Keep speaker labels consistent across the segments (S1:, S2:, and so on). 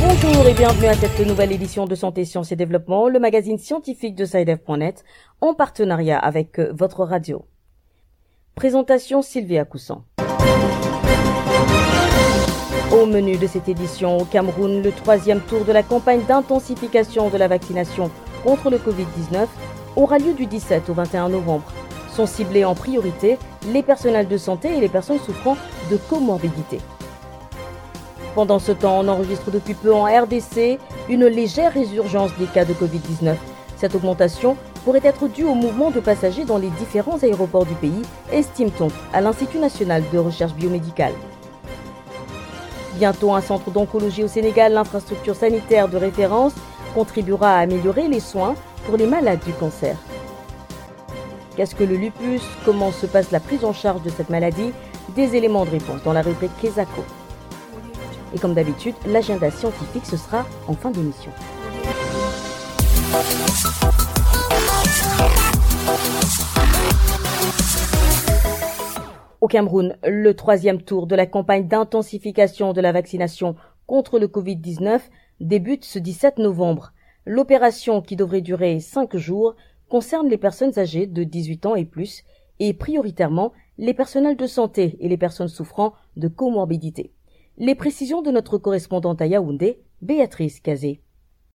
S1: Bonjour et bienvenue à cette nouvelle édition de Santé, Sciences et Développement, le magazine scientifique de SciDev.net, en partenariat avec euh, votre radio. Présentation Sylvia Coussan. Au menu de cette édition, au Cameroun, le troisième tour de la campagne d'intensification de la vaccination contre le Covid-19 aura lieu du 17 au 21 novembre. Sont ciblés en priorité les personnels de santé et les personnes souffrant de comorbidité. Pendant ce temps, on enregistre depuis peu en RDC une légère résurgence des cas de Covid-19. Cette augmentation pourrait être due au mouvement de passagers dans les différents aéroports du pays, estime-t-on à l'Institut national de recherche biomédicale. Bientôt un centre d'oncologie au Sénégal, l'infrastructure sanitaire de référence contribuera à améliorer les soins pour les malades du cancer. Qu'est-ce que le lupus? Comment se passe la prise en charge de cette maladie? Des éléments de réponse dans la rubrique Kesako. Et comme d'habitude, l'agenda scientifique, ce sera en fin d'émission. Au Cameroun, le troisième tour de la campagne d'intensification de la vaccination contre le Covid-19 débute ce 17 novembre. L'opération, qui devrait durer cinq jours, concerne les personnes âgées de 18 ans et plus, et prioritairement les personnels de santé et les personnes souffrant de comorbidité. Les précisions de notre correspondante à Yaoundé, Béatrice Kazé.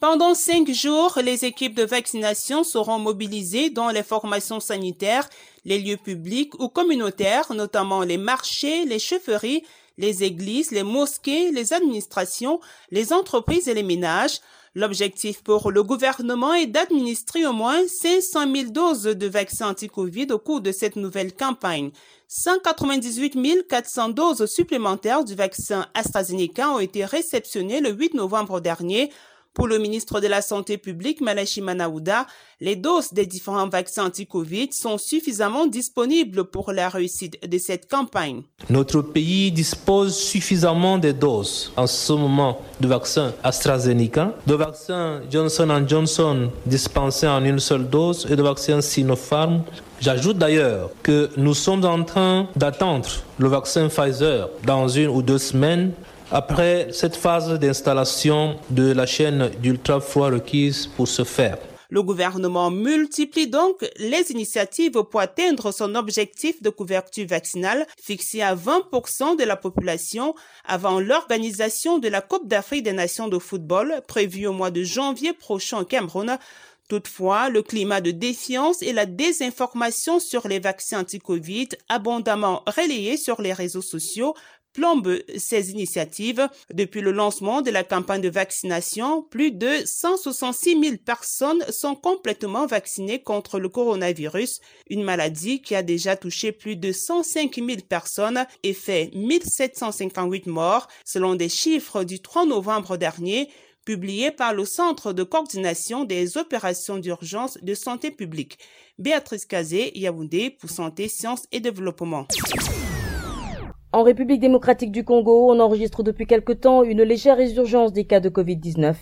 S2: Pendant cinq jours, les équipes de vaccination seront mobilisées dans les formations sanitaires, les lieux publics ou communautaires, notamment les marchés, les chefferies, les églises, les mosquées, les administrations, les entreprises et les ménages. L'objectif pour le gouvernement est d'administrer au moins 500 000 doses de vaccins anti-Covid au cours de cette nouvelle campagne. 198 400 doses supplémentaires du vaccin AstraZeneca ont été réceptionnées le 8 novembre dernier pour le ministre de la Santé publique, Malachi Manaouda, les doses des différents vaccins anti-Covid sont suffisamment disponibles pour la réussite de cette campagne.
S3: Notre pays dispose suffisamment de doses en ce moment de vaccins AstraZeneca, de vaccins Johnson Johnson dispensés en une seule dose et de vaccins Sinopharm J'ajoute d'ailleurs que nous sommes en train d'attendre le vaccin Pfizer dans une ou deux semaines après cette phase d'installation de la chaîne d'ultra-froid requise pour ce faire.
S2: Le gouvernement multiplie donc les initiatives pour atteindre son objectif de couverture vaccinale fixé à 20% de la population avant l'organisation de la Coupe d'Afrique des Nations de football prévue au mois de janvier prochain au Cameroun. Toutefois, le climat de défiance et la désinformation sur les vaccins anti-Covid abondamment relayés sur les réseaux sociaux plombe ces initiatives. Depuis le lancement de la campagne de vaccination, plus de 166 000 personnes sont complètement vaccinées contre le coronavirus, une maladie qui a déjà touché plus de 105 000 personnes et fait 1758 morts, selon des chiffres du 3 novembre dernier publiés par le Centre de coordination des opérations d'urgence de santé publique. Béatrice Kazé, Yaoundé pour Santé, Sciences et Développement.
S1: En République démocratique du Congo, on enregistre depuis quelque temps une légère résurgence des cas de Covid-19.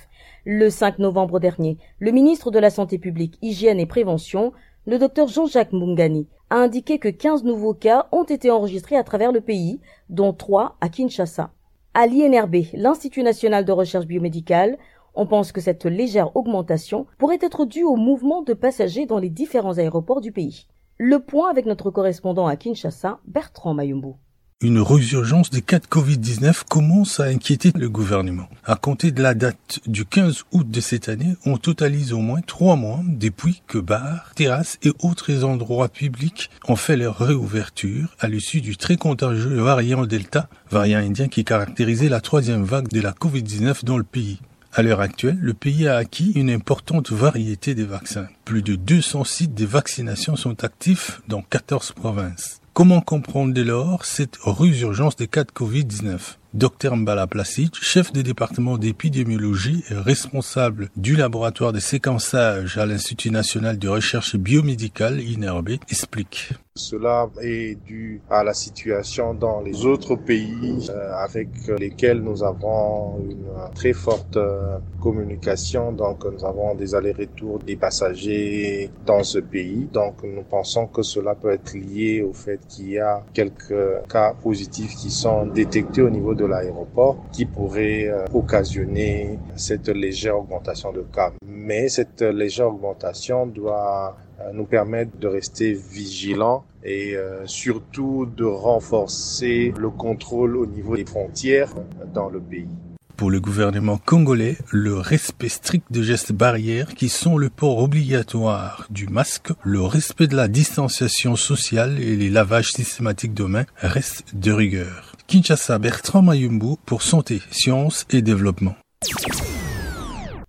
S1: Le 5 novembre dernier, le ministre de la Santé publique, Hygiène et Prévention, le docteur Jean-Jacques Mungani, a indiqué que 15 nouveaux cas ont été enregistrés à travers le pays, dont 3 à Kinshasa. À l'INRB, l'Institut national de recherche biomédicale, on pense que cette légère augmentation pourrait être due au mouvement de passagers dans les différents aéroports du pays. Le point avec notre correspondant à Kinshasa, Bertrand Mayumbu.
S4: Une résurgence des cas de Covid-19 commence à inquiéter le gouvernement? À compter de la date du 15 août de cette année, on totalise au moins trois mois depuis que bars, terrasses et autres endroits publics ont fait leur réouverture à l'issue du très contagieux variant Delta, variant indien qui caractérisait la troisième vague de la Covid-19 dans le pays. À l'heure actuelle, le pays a acquis une importante variété de vaccins. Plus de 200 sites de vaccination sont actifs dans 14 provinces. Comment comprendre dès lors cette résurgence des cas de Covid-19? Dr Mbala Placide, chef du département d'épidémiologie et responsable du laboratoire de séquençage à l'Institut national de recherche biomédicale INRB, explique.
S5: Cela est dû à la situation dans les autres pays euh, avec lesquels nous avons une très forte euh, communication. Donc nous avons des allers-retours des passagers dans ce pays. Donc nous pensons que cela peut être lié au fait qu'il y a quelques cas positifs qui sont détectés au niveau de l'aéroport qui pourraient euh, occasionner cette légère augmentation de cas. Mais cette légère augmentation doit nous permettre de rester vigilants et euh, surtout de renforcer le contrôle au niveau des frontières dans le pays.
S4: Pour le gouvernement congolais, le respect strict de gestes barrières qui sont le port obligatoire du masque, le respect de la distanciation sociale et les lavages systématiques de mains restent de rigueur. Kinshasa Bertrand Mayumbu pour Santé, Sciences et Développement.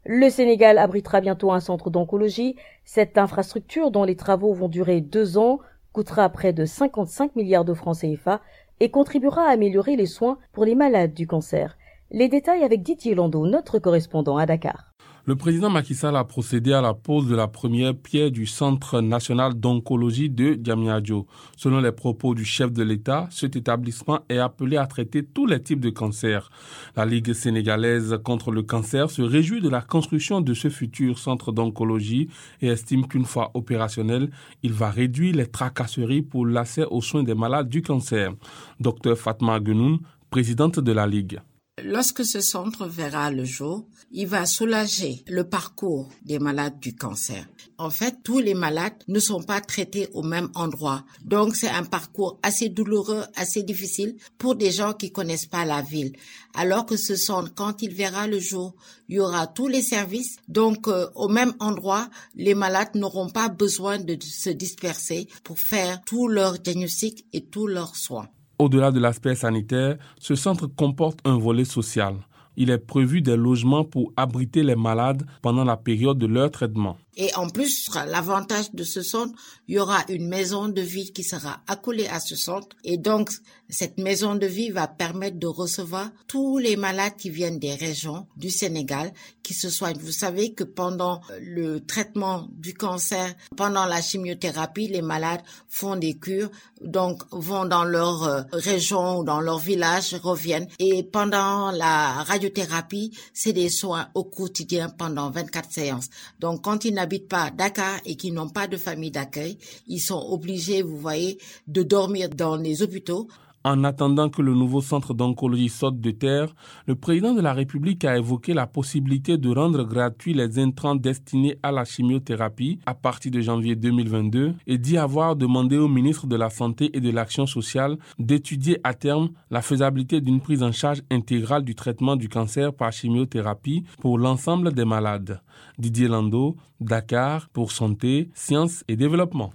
S1: Le Sénégal abritera bientôt un centre d'oncologie. Cette infrastructure, dont les travaux vont durer deux ans, coûtera près de 55 milliards de francs CFA et contribuera à améliorer les soins pour les malades du cancer. Les détails avec Didier Landau, notre correspondant à Dakar.
S6: Le président Macky Sall a procédé à la pose de la première pierre du Centre national d'oncologie de Diamniadio. Selon les propos du chef de l'État, cet établissement est appelé à traiter tous les types de cancers. La Ligue sénégalaise contre le cancer se réjouit de la construction de ce futur centre d'oncologie et estime qu'une fois opérationnel, il va réduire les tracasseries pour l'accès aux soins des malades du cancer. Docteur Fatma Genoun, présidente de la Ligue.
S7: Lorsque ce centre verra le jour, il va soulager le parcours des malades du cancer. En fait, tous les malades ne sont pas traités au même endroit. Donc, c'est un parcours assez douloureux, assez difficile pour des gens qui connaissent pas la ville. Alors que ce centre, quand il verra le jour, il y aura tous les services. Donc, euh, au même endroit, les malades n'auront pas besoin de se disperser pour faire tout leur diagnostic et tous leurs soins.
S6: Au-delà de l'aspect sanitaire, ce centre comporte un volet social. Il est prévu des logements pour abriter les malades pendant la période de leur traitement.
S7: Et en plus, l'avantage de ce centre, il y aura une maison de vie qui sera accolée à ce centre. Et donc, cette maison de vie va permettre de recevoir tous les malades qui viennent des régions du Sénégal, qui se soignent. Vous savez que pendant le traitement du cancer, pendant la chimiothérapie, les malades font des cures, donc vont dans leur euh, région ou dans leur village, reviennent. Et pendant la radiothérapie, c'est des soins au quotidien pendant 24 séances. Donc, quand ils n'habitent pas Dakar et qui n'ont pas de famille d'accueil, ils sont obligés, vous voyez, de dormir dans les hôpitaux.
S6: En attendant que le nouveau centre d'oncologie saute de terre, le président de la République a évoqué la possibilité de rendre gratuits les intrants destinés à la chimiothérapie à partir de janvier 2022 et d'y avoir demandé au ministre de la Santé et de l'Action sociale d'étudier à terme la faisabilité d'une prise en charge intégrale du traitement du cancer par chimiothérapie pour l'ensemble des malades. Didier Lando, Dakar, pour Santé, Sciences et Développement.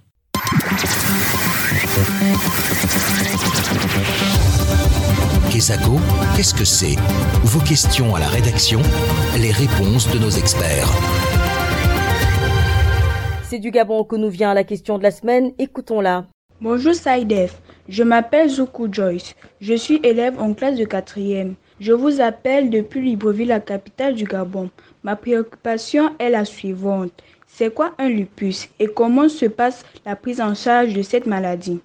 S8: Kesako, qu'est-ce que c'est Vos questions à la rédaction, les réponses de nos experts.
S1: C'est du Gabon que nous vient la question de la semaine, écoutons-la.
S9: Bonjour Saïdef, je m'appelle Zoukou Joyce, je suis élève en classe de 4e. Je vous appelle depuis Libreville, la capitale du Gabon. Ma préoccupation est la suivante. C'est quoi un lupus et comment se passe la prise en charge de cette maladie?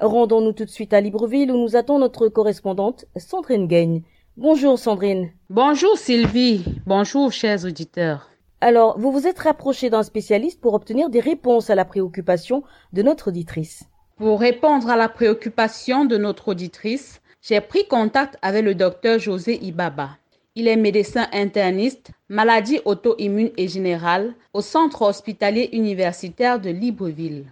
S1: Rendons-nous tout de suite à Libreville où nous attend notre correspondante Sandrine Gagne. Bonjour Sandrine.
S10: Bonjour Sylvie. Bonjour chers auditeurs.
S1: Alors, vous vous êtes rapproché d'un spécialiste pour obtenir des réponses à la préoccupation de notre auditrice.
S10: Pour répondre à la préoccupation de notre auditrice, j'ai pris contact avec le docteur José Ibaba. Il est médecin interniste, maladie auto-immune et générale au centre hospitalier universitaire de Libreville.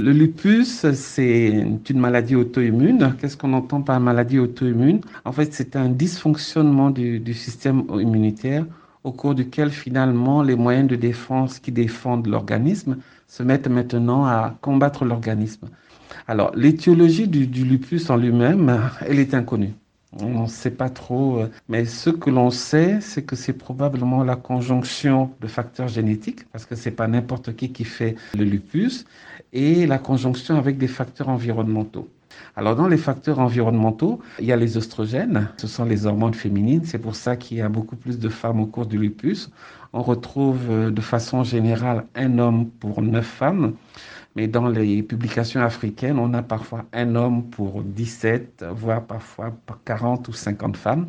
S11: Le lupus, c'est une maladie auto-immune. Qu'est-ce qu'on entend par maladie auto-immune? En fait, c'est un dysfonctionnement du, système immunitaire au cours duquel finalement les moyens de défense qui défendent l'organisme se mettent maintenant à combattre l'organisme. Alors, l'étiologie du lupus en lui-même, elle est inconnue. On ne sait pas trop, euh, mais ce que l'on sait, c'est que c'est probablement la conjonction de facteurs génétiques, parce que c'est pas n'importe qui qui fait le lupus, et la conjonction avec des facteurs environnementaux. Alors dans les facteurs environnementaux, il y a les oestrogènes, ce sont les hormones féminines, c'est pour ça qu'il y a beaucoup plus de femmes au cours du lupus. On retrouve euh, de façon générale un homme pour neuf femmes. Mais dans les publications africaines, on a parfois un homme pour 17, voire parfois 40 ou 50 femmes.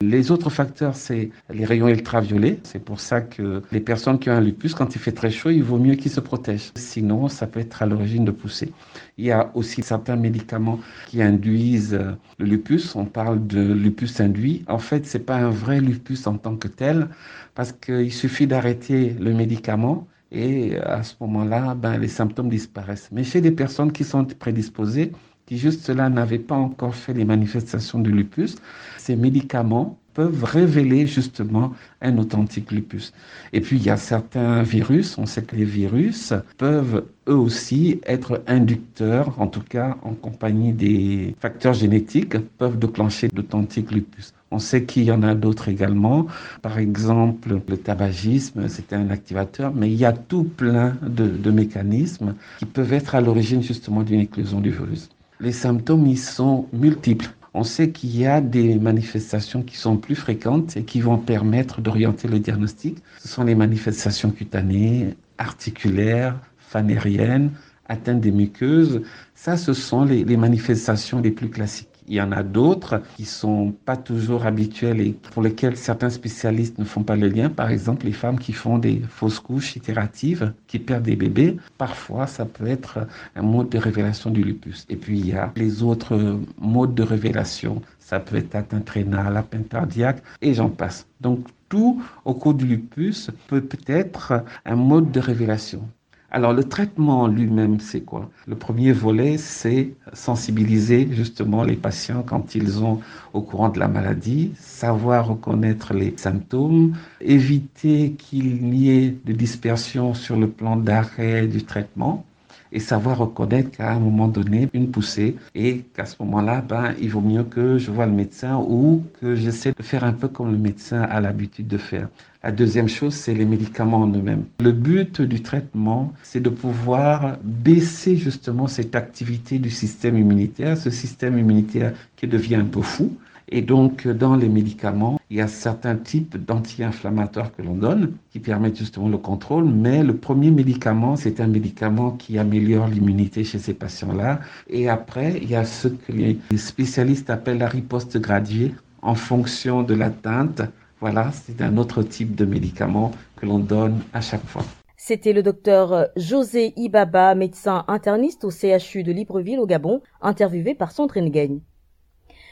S11: Les autres facteurs, c'est les rayons ultraviolets. C'est pour ça que les personnes qui ont un lupus, quand il fait très chaud, il vaut mieux qu'ils se protègent. Sinon, ça peut être à l'origine de poussées. Il y a aussi certains médicaments qui induisent le lupus. On parle de lupus induit. En fait, c'est pas un vrai lupus en tant que tel, parce qu'il suffit d'arrêter le médicament et à ce moment-là, ben, les symptômes disparaissent. Mais chez des personnes qui sont prédisposées, qui juste là n'avaient pas encore fait les manifestations du lupus, ces médicaments peuvent révéler justement un authentique lupus. Et puis il y a certains virus, on sait que les virus peuvent eux aussi être inducteurs, en tout cas en compagnie des facteurs génétiques, peuvent déclencher d'authentiques lupus. On sait qu'il y en a d'autres également. Par exemple, le tabagisme, c'est un activateur, mais il y a tout plein de, mécanismes qui peuvent être à l'origine justement d'une éclosion du virus. Les symptômes, ils sont multiples. On sait qu'il y a des manifestations qui sont plus fréquentes et qui vont permettre d'orienter le diagnostic. Ce sont les manifestations cutanées, articulaires, fanériennes, atteintes des muqueuses. Ça, ce sont les manifestations les plus classiques. Il y en a d'autres qui sont pas toujours habituelles et pour lesquelles certains spécialistes ne font pas le lien. Par exemple, les femmes qui font des fausses couches itératives, qui perdent des bébés. Parfois, ça peut être un mode de révélation du lupus. Et puis, il y a les autres modes de révélation. Ça peut être atteinte rénale, atteinte cardiaque et j'en passe. Donc, tout au cours du lupus peut peut-être un mode de révélation. Alors le traitement lui-même, c'est quoi? Le premier volet, c'est sensibiliser justement les patients quand ils ont au courant de la maladie, savoir reconnaître les symptômes, éviter qu'il n'y ait de dispersion sur le plan d'arrêt du traitement et savoir reconnaître qu'à un moment donné, une poussée et qu'à ce moment-là, ben, il vaut mieux que je vois le médecin ou que j'essaie de faire un peu comme le médecin a l'habitude de faire. La deuxième chose, c'est les médicaments en eux-mêmes. Le but du traitement, c'est de pouvoir baisser justement cette activité du système immunitaire, ce système immunitaire qui devient un peu fou. Et donc, dans les médicaments, il y a certains types d'anti-inflammatoires que l'on donne qui permettent justement le contrôle. Mais le premier médicament, c'est un médicament qui améliore l'immunité chez ces patients-là. Et après, il y a ce que les spécialistes appellent la riposte graduée en fonction de l'atteinte voilà, c'est un autre type de médicament que l'on donne à chaque fois.
S1: C'était le docteur José Ibaba, médecin interniste au CHU de Libreville au Gabon, interviewé par Sandrine Gagne.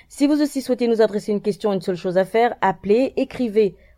S1: Si vous aussi souhaitez nous adresser une question, une seule chose à faire, appelez, écrivez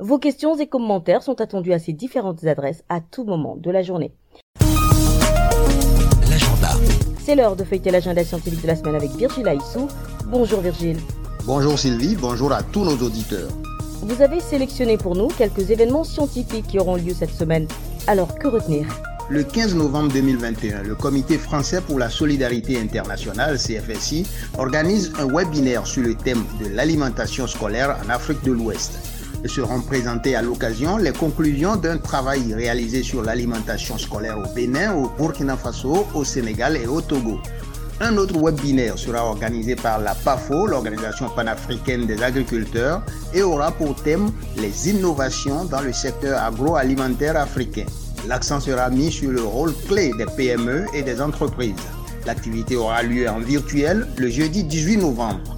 S1: Vos questions et commentaires sont attendus à ces différentes adresses à tout moment de la journée.
S8: L'agenda.
S1: C'est l'heure de feuilleter l'agenda scientifique de la semaine avec Virgile Aissou. Bonjour Virgile.
S12: Bonjour Sylvie, bonjour à tous nos auditeurs.
S1: Vous avez sélectionné pour nous quelques événements scientifiques qui auront lieu cette semaine. Alors que retenir?
S12: Le 15 novembre 2021, le Comité français pour la solidarité internationale, CFSI, organise un webinaire sur le thème de l'alimentation scolaire en Afrique de l'Ouest seront présentées à l'occasion les conclusions d'un travail réalisé sur l'alimentation scolaire au Bénin, au Burkina Faso, au Sénégal et au Togo. Un autre webinaire sera organisé par la PAFO, l'Organisation panafricaine des agriculteurs, et aura pour thème les innovations dans le secteur agroalimentaire africain. L'accent sera mis sur le rôle clé des PME et des entreprises. L'activité aura lieu en virtuel le jeudi 18 novembre.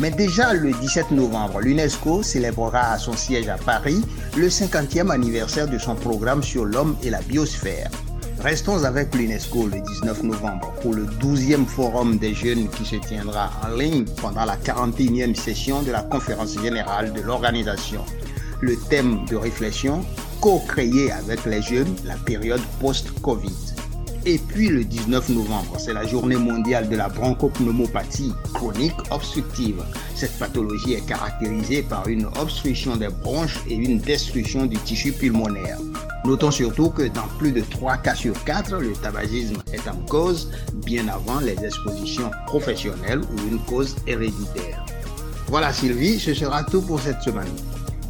S12: Mais déjà le 17 novembre, l'UNESCO célébrera à son siège à Paris le 50e anniversaire de son programme sur l'homme et la biosphère. Restons avec l'UNESCO le 19 novembre pour le 12e forum des jeunes qui se tiendra en ligne pendant la 41e session de la conférence générale de l'organisation. Le thème de réflexion, co-créer avec les jeunes la période post-Covid. Et puis le 19 novembre, c'est la journée mondiale de la bronchopneumopathie chronique obstructive. Cette pathologie est caractérisée par une obstruction des bronches et une destruction du tissu pulmonaire. Notons surtout que dans plus de 3 cas sur 4, le tabagisme est en cause bien avant les expositions professionnelles ou une cause héréditaire. Voilà Sylvie, ce sera tout pour cette semaine.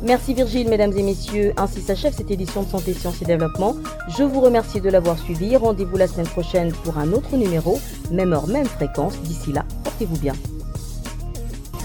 S1: Merci Virgile, mesdames et messieurs. Ainsi s'achève cette édition de Santé, Sciences et Développement. Je vous remercie de l'avoir suivi. Rendez-vous la semaine prochaine pour un autre numéro. Même heure, même fréquence. D'ici là, portez-vous bien.